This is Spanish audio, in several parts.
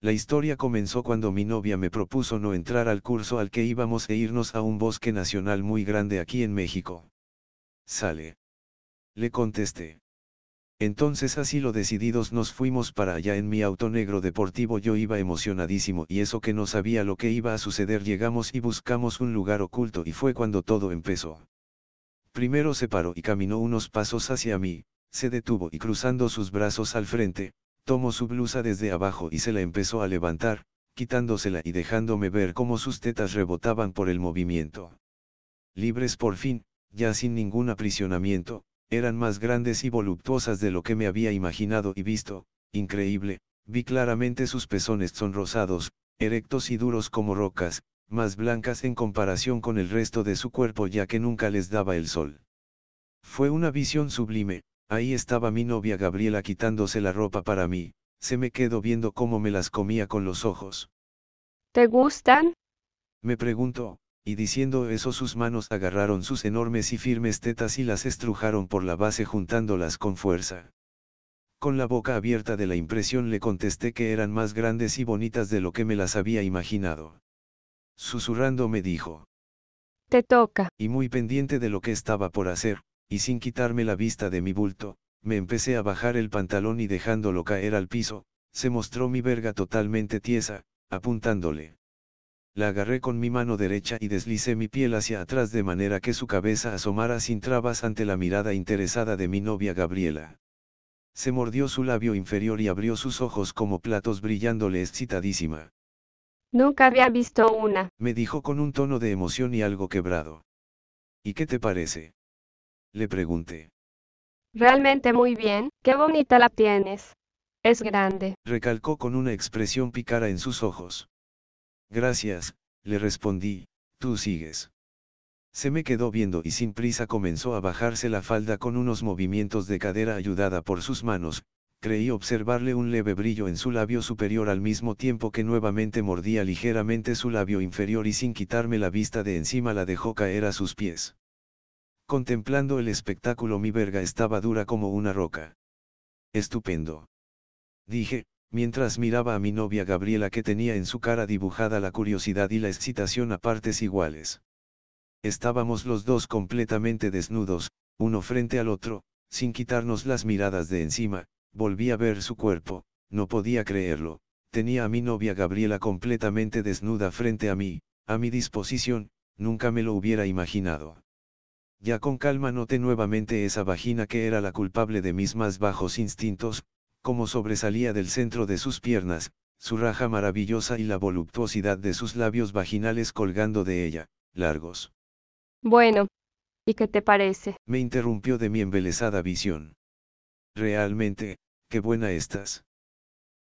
La historia comenzó cuando mi novia me propuso no entrar al curso al que íbamos e irnos a un bosque nacional muy grande aquí en México. Sale. Le contesté. Entonces así lo decididos nos fuimos para allá en mi auto negro deportivo yo iba emocionadísimo y eso que no sabía lo que iba a suceder llegamos y buscamos un lugar oculto y fue cuando todo empezó. Primero se paró y caminó unos pasos hacia mí, se detuvo y cruzando sus brazos al frente, tomó su blusa desde abajo y se la empezó a levantar, quitándosela y dejándome ver cómo sus tetas rebotaban por el movimiento. Libres por fin, ya sin ningún aprisionamiento, eran más grandes y voluptuosas de lo que me había imaginado y visto, increíble, vi claramente sus pezones sonrosados, erectos y duros como rocas, más blancas en comparación con el resto de su cuerpo ya que nunca les daba el sol. Fue una visión sublime, ahí estaba mi novia Gabriela quitándose la ropa para mí, se me quedó viendo cómo me las comía con los ojos. ¿Te gustan? Me preguntó, y diciendo eso sus manos agarraron sus enormes y firmes tetas y las estrujaron por la base juntándolas con fuerza. Con la boca abierta de la impresión le contesté que eran más grandes y bonitas de lo que me las había imaginado. Susurrando me dijo. Te toca. Y muy pendiente de lo que estaba por hacer, y sin quitarme la vista de mi bulto, me empecé a bajar el pantalón y dejándolo caer al piso, se mostró mi verga totalmente tiesa, apuntándole. La agarré con mi mano derecha y deslicé mi piel hacia atrás de manera que su cabeza asomara sin trabas ante la mirada interesada de mi novia Gabriela. Se mordió su labio inferior y abrió sus ojos como platos brillándole excitadísima. Nunca había visto una. Me dijo con un tono de emoción y algo quebrado. ¿Y qué te parece? Le pregunté. Realmente muy bien, qué bonita la tienes. Es grande. Recalcó con una expresión pícara en sus ojos. Gracias, le respondí, tú sigues. Se me quedó viendo y sin prisa comenzó a bajarse la falda con unos movimientos de cadera ayudada por sus manos, creí observarle un leve brillo en su labio superior al mismo tiempo que nuevamente mordía ligeramente su labio inferior y sin quitarme la vista de encima la dejó caer a sus pies. Contemplando el espectáculo mi verga estaba dura como una roca. Estupendo. Dije, mientras miraba a mi novia Gabriela que tenía en su cara dibujada la curiosidad y la excitación a partes iguales. Estábamos los dos completamente desnudos, uno frente al otro, sin quitarnos las miradas de encima, volví a ver su cuerpo, no podía creerlo, tenía a mi novia Gabriela completamente desnuda frente a mí, a mi disposición, nunca me lo hubiera imaginado. Ya con calma noté nuevamente esa vagina que era la culpable de mis más bajos instintos, como sobresalía del centro de sus piernas, su raja maravillosa y la voluptuosidad de sus labios vaginales colgando de ella, largos. Bueno. ¿Y qué te parece? Me interrumpió de mi embelesada visión. Realmente, qué buena estás.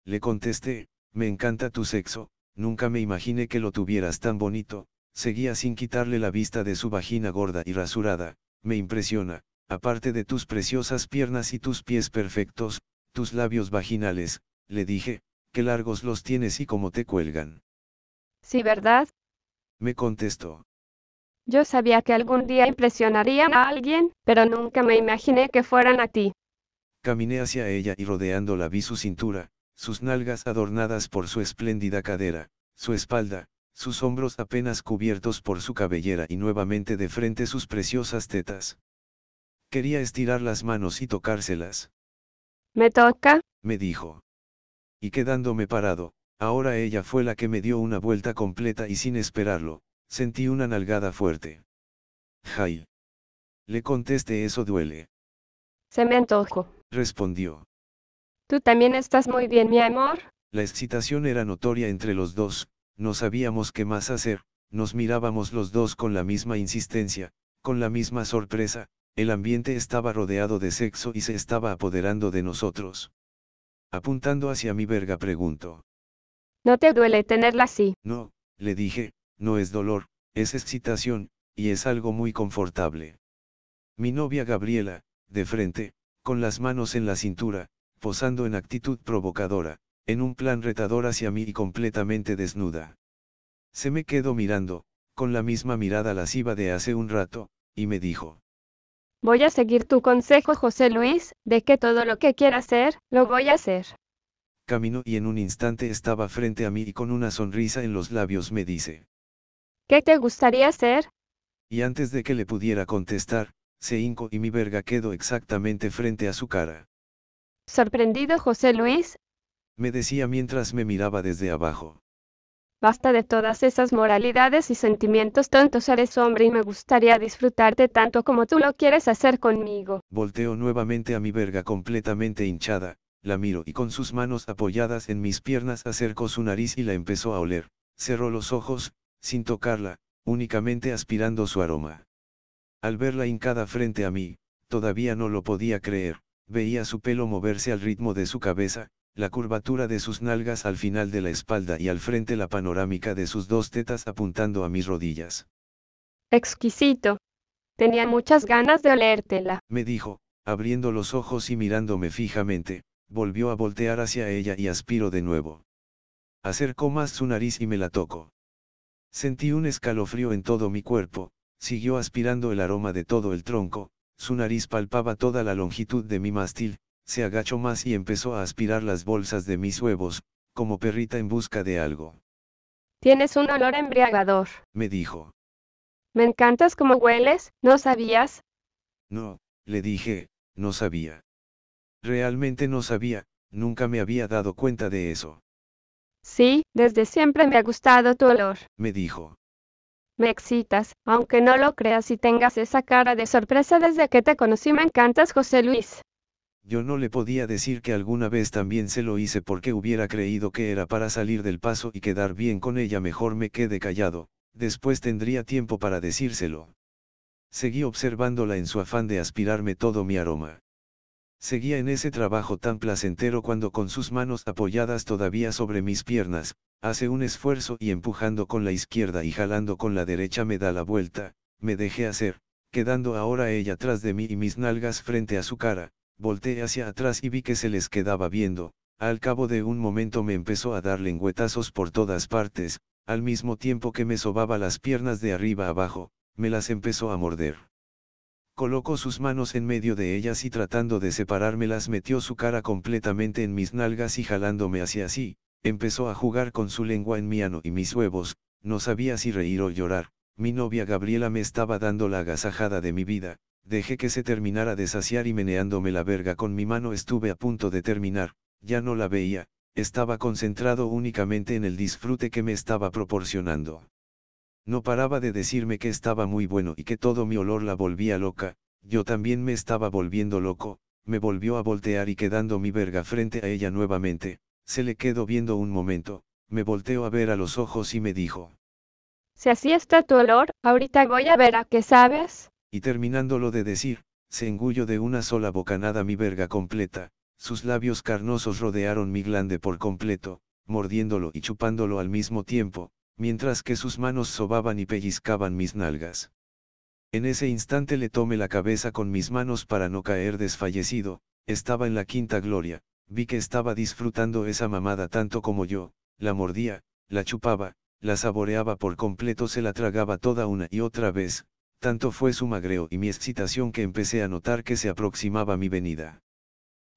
Le contesté, me encanta tu sexo, nunca me imaginé que lo tuvieras tan bonito, seguía sin quitarle la vista de su vagina gorda y rasurada, me impresiona, aparte de tus preciosas piernas y tus pies perfectos, tus labios vaginales, le dije, qué largos los tienes y cómo te cuelgan. Sí, ¿verdad? Me contestó. Yo sabía que algún día impresionaría a alguien, pero nunca me imaginé que fueran a ti. Caminé hacia ella y rodeándola vi su cintura, sus nalgas adornadas por su espléndida cadera, su espalda, sus hombros apenas cubiertos por su cabellera y nuevamente de frente sus preciosas tetas. Quería estirar las manos y tocárselas. ¿Me toca? me dijo. Y quedándome parado, ahora ella fue la que me dio una vuelta completa y sin esperarlo, sentí una nalgada fuerte. Jai. Le contesté eso duele. Se me antojó. Respondió. Tú también estás muy bien, mi amor. La excitación era notoria entre los dos, no sabíamos qué más hacer, nos mirábamos los dos con la misma insistencia, con la misma sorpresa, el ambiente estaba rodeado de sexo y se estaba apoderando de nosotros. Apuntando hacia mi verga preguntó. ¿No te duele tenerla así? No, le dije, no es dolor, es excitación, y es algo muy confortable. Mi novia Gabriela, de frente, con las manos en la cintura, posando en actitud provocadora, en un plan retador hacia mí y completamente desnuda. Se me quedó mirando, con la misma mirada lasciva de hace un rato, y me dijo. Voy a seguir tu consejo, José Luis, de que todo lo que quiera hacer, lo voy a hacer. caminó y en un instante estaba frente a mí y con una sonrisa en los labios me dice, ¿Qué te gustaría hacer? y antes de que le pudiera contestar, se hincó y mi verga quedó exactamente frente a su cara. Sorprendido José Luis, Me decía mientras me miraba desde abajo. basta de todas esas moralidades y sentimientos tontos, eres hombre y me gustaría disfrutarte tanto como tú lo quieres hacer conmigo. Volteo nuevamente a mi verga completamente hinchada, la miro y con sus manos apoyadas en mis piernas acercó su nariz y la empezó a oler. Cerró los ojos, sin tocarla, únicamente aspirando su aroma. Al verla hincada frente a mí, todavía no lo podía creer, veía su pelo moverse al ritmo de su cabeza, la curvatura de sus nalgas al final de la espalda y al frente la panorámica de sus dos tetas apuntando a mis rodillas. Exquisito. Tenía muchas ganas de olértela. Me dijo, abriendo los ojos y mirándome fijamente, volvió a voltear hacia ella y aspiró de nuevo. Acercó más su nariz y me la tocó. Sentí un escalofrío en todo mi cuerpo, siguió aspirando el aroma de todo el tronco, su nariz palpaba toda la longitud de mi mástil, se agachó más y empezó a aspirar las bolsas de mis huevos, como perrita en busca de algo. Tienes un olor embriagador. Me dijo, Me encantas como hueles, ¿no sabías? no, le dije, no sabía. Realmente no sabía, nunca me había dado cuenta de eso, Sí, desde siempre me ha gustado tu olor. me dijo. Me excitas, aunque no lo creas y tengas esa cara de sorpresa desde que te conocí. Me encantas, José Luis. Yo no le podía decir que alguna vez también se lo hice porque hubiera creído que era para salir del paso y quedar bien con ella. Mejor me quede callado, después tendría tiempo para decírselo. Seguí observándola en su afán de aspirarme todo mi aroma. Seguía en ese trabajo tan placentero cuando con sus manos apoyadas todavía sobre mis piernas, hace un esfuerzo y empujando con la izquierda y jalando con la derecha me da la vuelta, me dejé hacer, quedando ahora ella tras de mí y mis nalgas frente a su cara, volteé hacia atrás y vi que se les quedaba viendo, al cabo de un momento me empezó a dar lengüetazos por todas partes, al mismo tiempo que me sobaba las piernas de arriba abajo, me las empezó a morder. Colocó sus manos en medio de ellas y tratando de separármelas metió su cara completamente en mis nalgas y jalándome hacia sí, empezó a jugar con su lengua en mi ano y mis huevos, no sabía si reír o llorar, mi novia Gabriela me estaba dando la agasajada de mi vida, dejé que se terminara de saciar y meneándome la verga con mi mano estuve a punto de terminar, ya no la veía, estaba concentrado únicamente en el disfrute que me estaba proporcionando. No paraba de decirme que estaba muy bueno y que todo mi olor la volvía loca, yo también me estaba volviendo loco, me volvió a voltear y quedando mi verga frente a ella nuevamente, se le quedó viendo un momento, me volteó a ver a los ojos y me dijo, Si así está tu olor, ahorita voy a ver a qué sabes. Y terminándolo de decir, se engulló de una sola bocanada mi verga completa, sus labios carnosos rodearon mi glande por completo, mordiéndolo y chupándolo al mismo tiempo, mientras que sus manos sobaban y pellizcaban mis nalgas. En ese instante le tomé la cabeza con mis manos para no caer desfallecido, estaba en la quinta gloria, vi que estaba disfrutando esa mamada tanto como yo, la mordía, la chupaba, la saboreaba por completo, se la tragaba toda una y otra vez, tanto fue su magreo y mi excitación que empecé a notar que se aproximaba mi venida.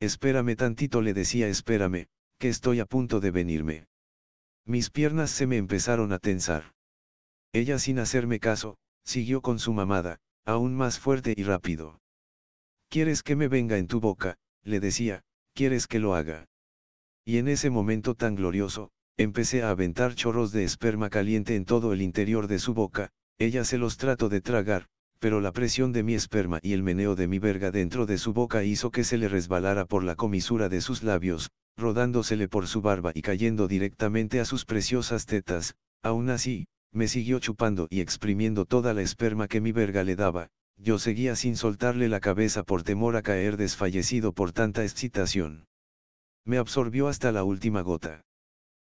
Espérame tantito le decía espérame, que estoy a punto de venirme. Mis piernas se me empezaron a tensar. Ella sin hacerme caso, siguió con su mamada, aún más fuerte y rápido. ¿Quieres que me venga en tu boca? le decía, ¿quieres que lo haga? Y en ese momento tan glorioso, empecé a aventar chorros de esperma caliente en todo el interior de su boca, ella se los trató de tragar, pero la presión de mi esperma y el meneo de mi verga dentro de su boca hizo que se le resbalara por la comisura de sus labios, rodándosele por su barba y cayendo directamente a sus preciosas tetas, aún así, me siguió chupando y exprimiendo toda la esperma que mi verga le daba, yo seguía sin soltarle la cabeza por temor a caer desfallecido por tanta excitación. Me absorbió hasta la última gota.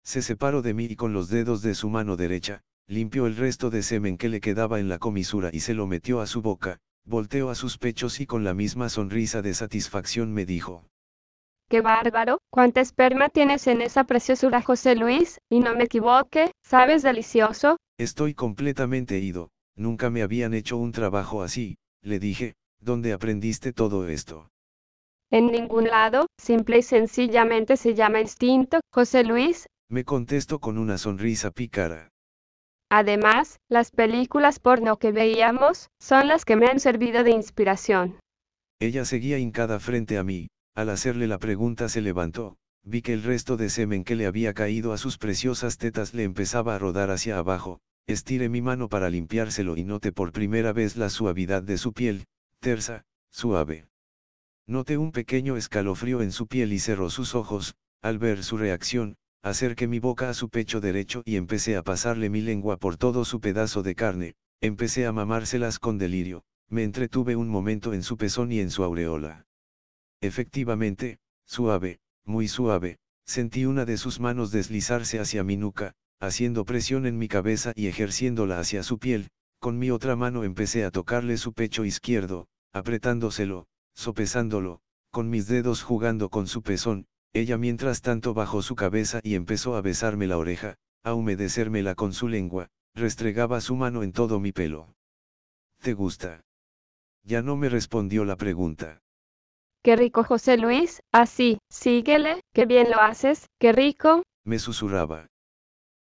Se separó de mí y con los dedos de su mano derecha, limpió el resto de semen que le quedaba en la comisura y se lo metió a su boca, volteó a sus pechos y con la misma sonrisa de satisfacción me dijo, ¡Qué bárbaro! ¿Cuánta esperma tienes en esa preciosura, José Luis? Y no me equivoque, ¿sabes delicioso? Estoy completamente ido, nunca me habían hecho un trabajo así, le dije, ¿dónde aprendiste todo esto? En ningún lado, simple y sencillamente se llama instinto, José Luis. Me contesto con una sonrisa pícara. Además, las películas porno que veíamos, son las que me han servido de inspiración. Ella seguía hincada frente a mí, al hacerle la pregunta se levantó, vi que el resto de semen que le había caído a sus preciosas tetas le empezaba a rodar hacia abajo, estiré mi mano para limpiárselo y noté por primera vez la suavidad de su piel, tersa, suave. Noté un pequeño escalofrío en su piel y cerró sus ojos, al ver su reacción, acerqué mi boca a su pecho derecho y empecé a pasarle mi lengua por todo su pedazo de carne, empecé a mamárselas con delirio, me entretuve un momento en su pezón y en su aureola. Efectivamente, suave, muy suave, sentí una de sus manos deslizarse hacia mi nuca, haciendo presión en mi cabeza y ejerciéndola hacia su piel, con mi otra mano empecé a tocarle su pecho izquierdo, apretándoselo, sopesándolo, con mis dedos jugando con su pezón, ella mientras tanto bajó su cabeza y empezó a besarme la oreja, a humedecérmela con su lengua, restregaba su mano en todo mi pelo. ¿Te gusta? Ya no me respondió la pregunta. Qué rico José Luis, así, síguele, qué bien lo haces, qué rico. Me susurraba.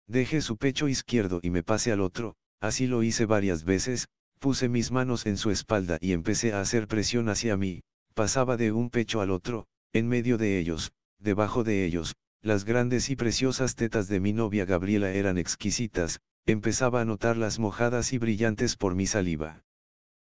Dejé su pecho izquierdo y me pasé al otro, así lo hice varias veces, Puse mis manos en su espalda y empecé a hacer presión hacia mí, pasaba de un pecho al otro, en medio de ellos, debajo de ellos, las grandes y preciosas tetas de mi novia Gabriela eran exquisitas, empezaba a notarlas mojadas y brillantes por mi saliva.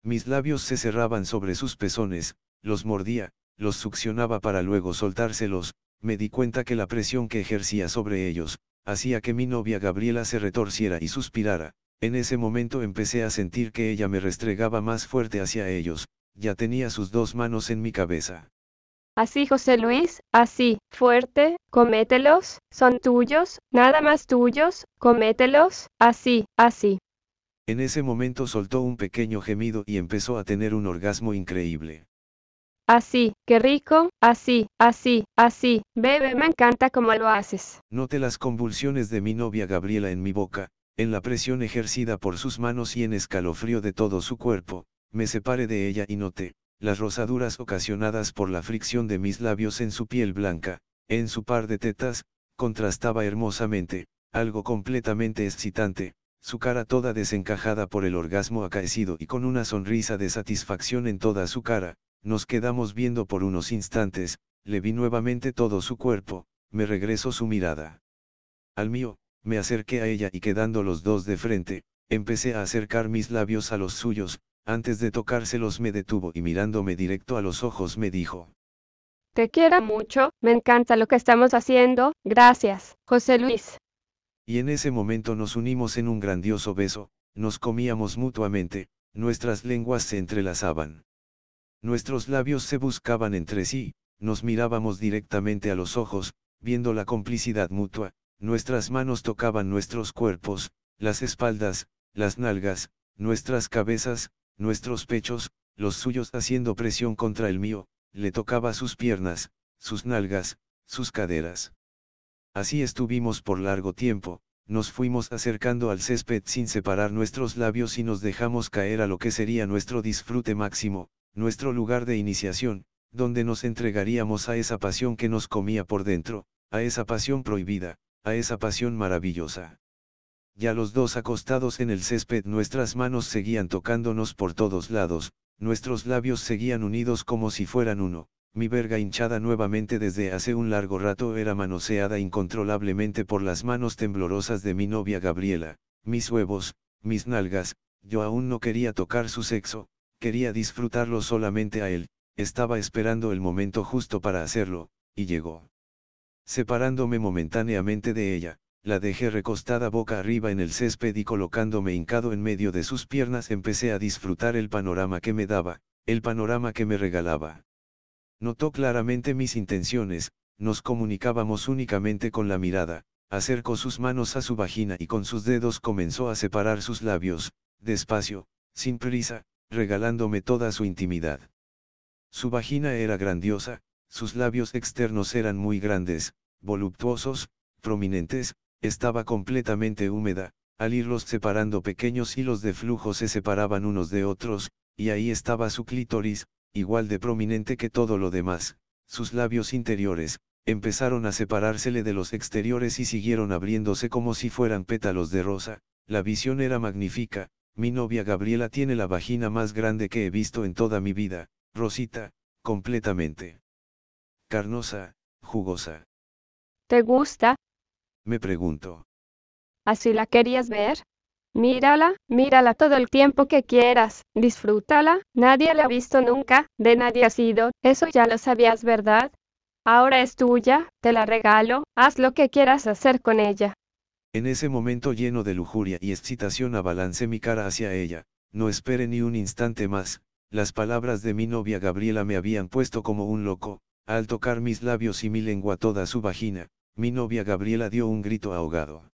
Mis labios se cerraban sobre sus pezones, los mordía, los succionaba para luego soltárselos, me di cuenta que la presión que ejercía sobre ellos, hacía que mi novia Gabriela se retorciera y suspirara, en ese momento empecé a sentir que ella me restregaba más fuerte hacia ellos, ya tenía sus dos manos en mi cabeza. Así José Luis, así, fuerte, comételos, son tuyos, nada más tuyos, comételos, así, así. En ese momento soltó un pequeño gemido y empezó a tener un orgasmo increíble. Así, qué rico, así, así, así, bebé, me encanta cómo lo haces. Noté las convulsiones de mi novia Gabriela en mi boca, en la presión ejercida por sus manos y en escalofrío de todo su cuerpo, me separé de ella y noté, las rosaduras ocasionadas por la fricción de mis labios en su piel blanca, en su par de tetas, contrastaba hermosamente, algo completamente excitante, su cara toda desencajada por el orgasmo acaecido y con una sonrisa de satisfacción en toda su cara, nos quedamos viendo por unos instantes, le vi nuevamente todo su cuerpo, me regresó su mirada. Al mío, me acerqué a ella y quedando los dos de frente, empecé a acercar mis labios a los suyos, antes de tocárselos me detuvo y mirándome directo a los ojos me dijo. Te quiero mucho, me encanta lo que estamos haciendo, gracias, José Luis. Y en ese momento nos unimos en un grandioso beso, nos comíamos mutuamente, nuestras lenguas se entrelazaban. Nuestros labios se buscaban entre sí, nos mirábamos directamente a los ojos, viendo la complicidad mutua, Nuestras manos tocaban nuestros cuerpos, las espaldas, las nalgas, nuestras cabezas, nuestros pechos, los suyos haciendo presión contra el mío, le tocaba sus piernas, sus nalgas, sus caderas. Así estuvimos por largo tiempo, nos fuimos acercando al césped sin separar nuestros labios y nos dejamos caer a lo que sería nuestro disfrute máximo, nuestro lugar de iniciación, donde nos entregaríamos a esa pasión que nos comía por dentro, a esa pasión prohibida, a esa pasión maravillosa. Ya los dos acostados en el césped nuestras manos seguían tocándonos por todos lados, nuestros labios seguían unidos como si fueran uno, mi verga hinchada nuevamente desde hace un largo rato era manoseada incontrolablemente por las manos temblorosas de mi novia Gabriela, mis huevos, mis nalgas, yo aún no quería tocar su sexo, quería disfrutarlo solamente a él, estaba esperando el momento justo para hacerlo, y llegó. Separándome momentáneamente de ella, la dejé recostada boca arriba en el césped y colocándome hincado en medio de sus piernas empecé a disfrutar el panorama que me daba, el panorama que me regalaba. Notó claramente mis intenciones, nos comunicábamos únicamente con la mirada, acercó sus manos a su vagina y con sus dedos comenzó a separar sus labios, despacio, sin prisa, regalándome toda su intimidad. Su vagina era grandiosa, sus labios externos eran muy grandes, voluptuosos, prominentes, estaba completamente húmeda, al irlos separando pequeños hilos de flujo se separaban unos de otros, y ahí estaba su clítoris, igual de prominente que todo lo demás, sus labios interiores, empezaron a separársele de los exteriores y siguieron abriéndose como si fueran pétalos de rosa, la visión era magnífica, mi novia Gabriela tiene la vagina más grande que he visto en toda mi vida, Rosita, completamente. Carnosa, jugosa. ¿Te gusta? Me pregunto. ¿Así la querías ver? Mírala, mírala todo el tiempo que quieras, disfrútala, nadie la ha visto nunca, de nadie ha sido, eso ya lo sabías, ¿verdad? Ahora es tuya, te la regalo, haz lo que quieras hacer con ella. En ese momento lleno de lujuria y excitación abalancé mi cara hacia ella, no espere ni un instante más, las palabras de mi novia Gabriela me habían puesto como un loco, al tocar mis labios y mi lengua toda su vagina, mi novia Gabriela dio un grito ahogado.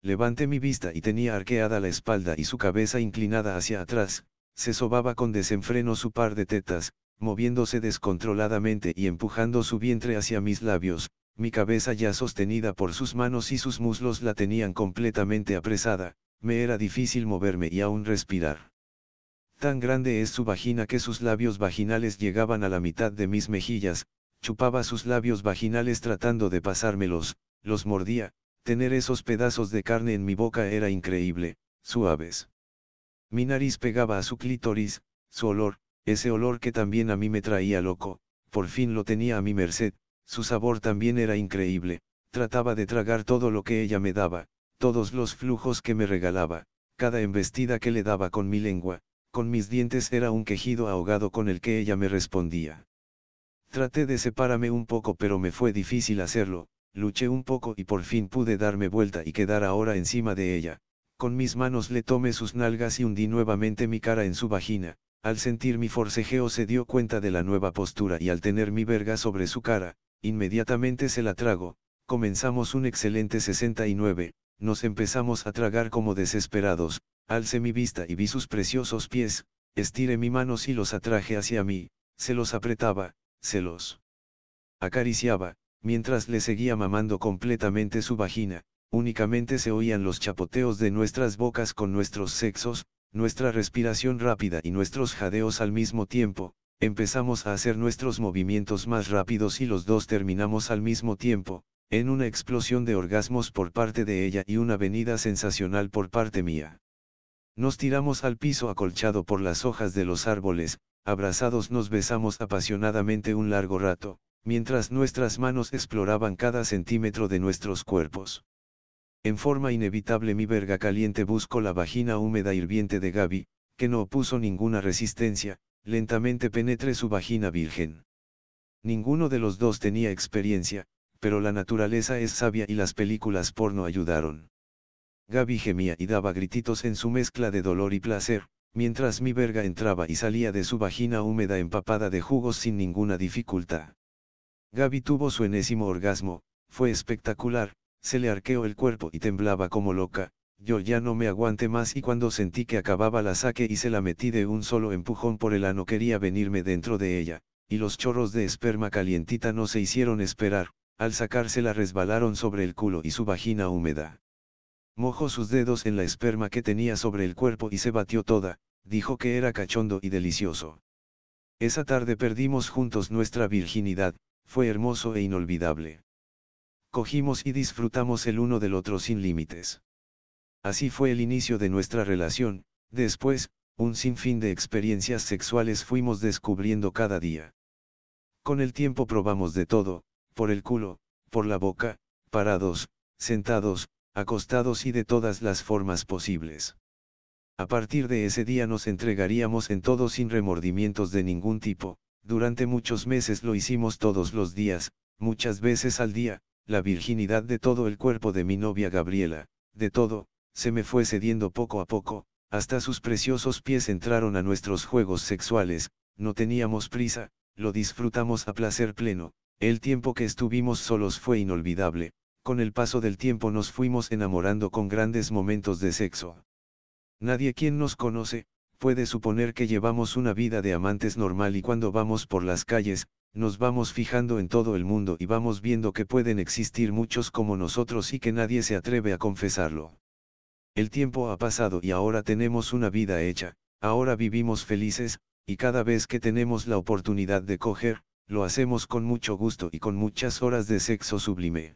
Levanté mi vista y tenía arqueada la espalda y su cabeza inclinada hacia atrás, se sobaba con desenfreno su par de tetas, moviéndose descontroladamente y empujando su vientre hacia mis labios, mi cabeza ya sostenida por sus manos y sus muslos la tenían completamente apresada, me era difícil moverme y aún respirar. Tan grande es su vagina que sus labios vaginales llegaban a la mitad de mis mejillas, chupaba sus labios vaginales tratando de pasármelos, los mordía, Tener esos pedazos de carne en mi boca era increíble, suaves. Mi nariz pegaba a su clítoris, su olor, ese olor que también a mí me traía loco, por fin lo tenía a mi merced, su sabor también era increíble, trataba de tragar todo lo que ella me daba, todos los flujos que me regalaba, cada embestida que le daba con mi lengua, con mis dientes era un quejido ahogado con el que ella me respondía. Traté de separarme un poco pero me fue difícil hacerlo, luché un poco y por fin pude darme vuelta y quedar ahora encima de ella. Con mis manos le tomé sus nalgas y hundí nuevamente mi cara en su vagina. Al sentir mi forcejeo se dio cuenta de la nueva postura y al tener mi verga sobre su cara, inmediatamente se la trago. Comenzamos un excelente 69, nos empezamos a tragar como desesperados, alcé mi vista y vi sus preciosos pies, estiré mi manos y los atraje hacia mí, se los apretaba, se los acariciaba, mientras le seguía mamando completamente su vagina, únicamente se oían los chapoteos de nuestras bocas con nuestros sexos, nuestra respiración rápida y nuestros jadeos al mismo tiempo, empezamos a hacer nuestros movimientos más rápidos y los dos terminamos al mismo tiempo, en una explosión de orgasmos por parte de ella y una venida sensacional por parte mía. Nos tiramos al piso acolchado por las hojas de los árboles, abrazados nos besamos apasionadamente un largo rato, mientras nuestras manos exploraban cada centímetro de nuestros cuerpos. En forma inevitable mi verga caliente buscó la vagina húmeda hirviente de Gaby, que no opuso ninguna resistencia, lentamente penetré su vagina virgen. Ninguno de los dos tenía experiencia, pero la naturaleza es sabia y las películas porno ayudaron. Gaby gemía y daba grititos en su mezcla de dolor y placer, mientras mi verga entraba y salía de su vagina húmeda empapada de jugos sin ninguna dificultad. Gaby tuvo su enésimo orgasmo, fue espectacular, se le arqueó el cuerpo y temblaba como loca, yo ya no me aguanté más y cuando sentí que acababa la saque y se la metí de un solo empujón por el ano quería venirme dentro de ella, y los chorros de esperma calientita no se hicieron esperar, al sacársela resbalaron sobre el culo y su vagina húmeda. Mojó sus dedos en la esperma que tenía sobre el cuerpo y se batió toda, dijo que era cachondo y delicioso. Esa tarde perdimos juntos nuestra virginidad, fue hermoso e inolvidable. Cogimos y disfrutamos el uno del otro sin límites. Así fue el inicio de nuestra relación, después, un sinfín de experiencias sexuales fuimos descubriendo cada día. Con el tiempo probamos de todo, por el culo, por la boca, parados, sentados, acostados y de todas las formas posibles. A partir de ese día nos entregaríamos en todo sin remordimientos de ningún tipo, durante muchos meses lo hicimos todos los días, muchas veces al día, la virginidad de todo el cuerpo de mi novia Gabriela, de todo, se me fue cediendo poco a poco, hasta sus preciosos pies entraron a nuestros juegos sexuales, no teníamos prisa, lo disfrutamos a placer pleno, el tiempo que estuvimos solos fue inolvidable, con el paso del tiempo nos fuimos enamorando con grandes momentos de sexo. Nadie quien nos conoce, puede suponer que llevamos una vida de amantes normal y cuando vamos por las calles, nos vamos fijando en todo el mundo y vamos viendo que pueden existir muchos como nosotros y que nadie se atreve a confesarlo. El tiempo ha pasado y ahora tenemos una vida hecha, ahora vivimos felices, y cada vez que tenemos la oportunidad de coger, Lo hacemos con mucho gusto y con muchas horas de sexo sublime.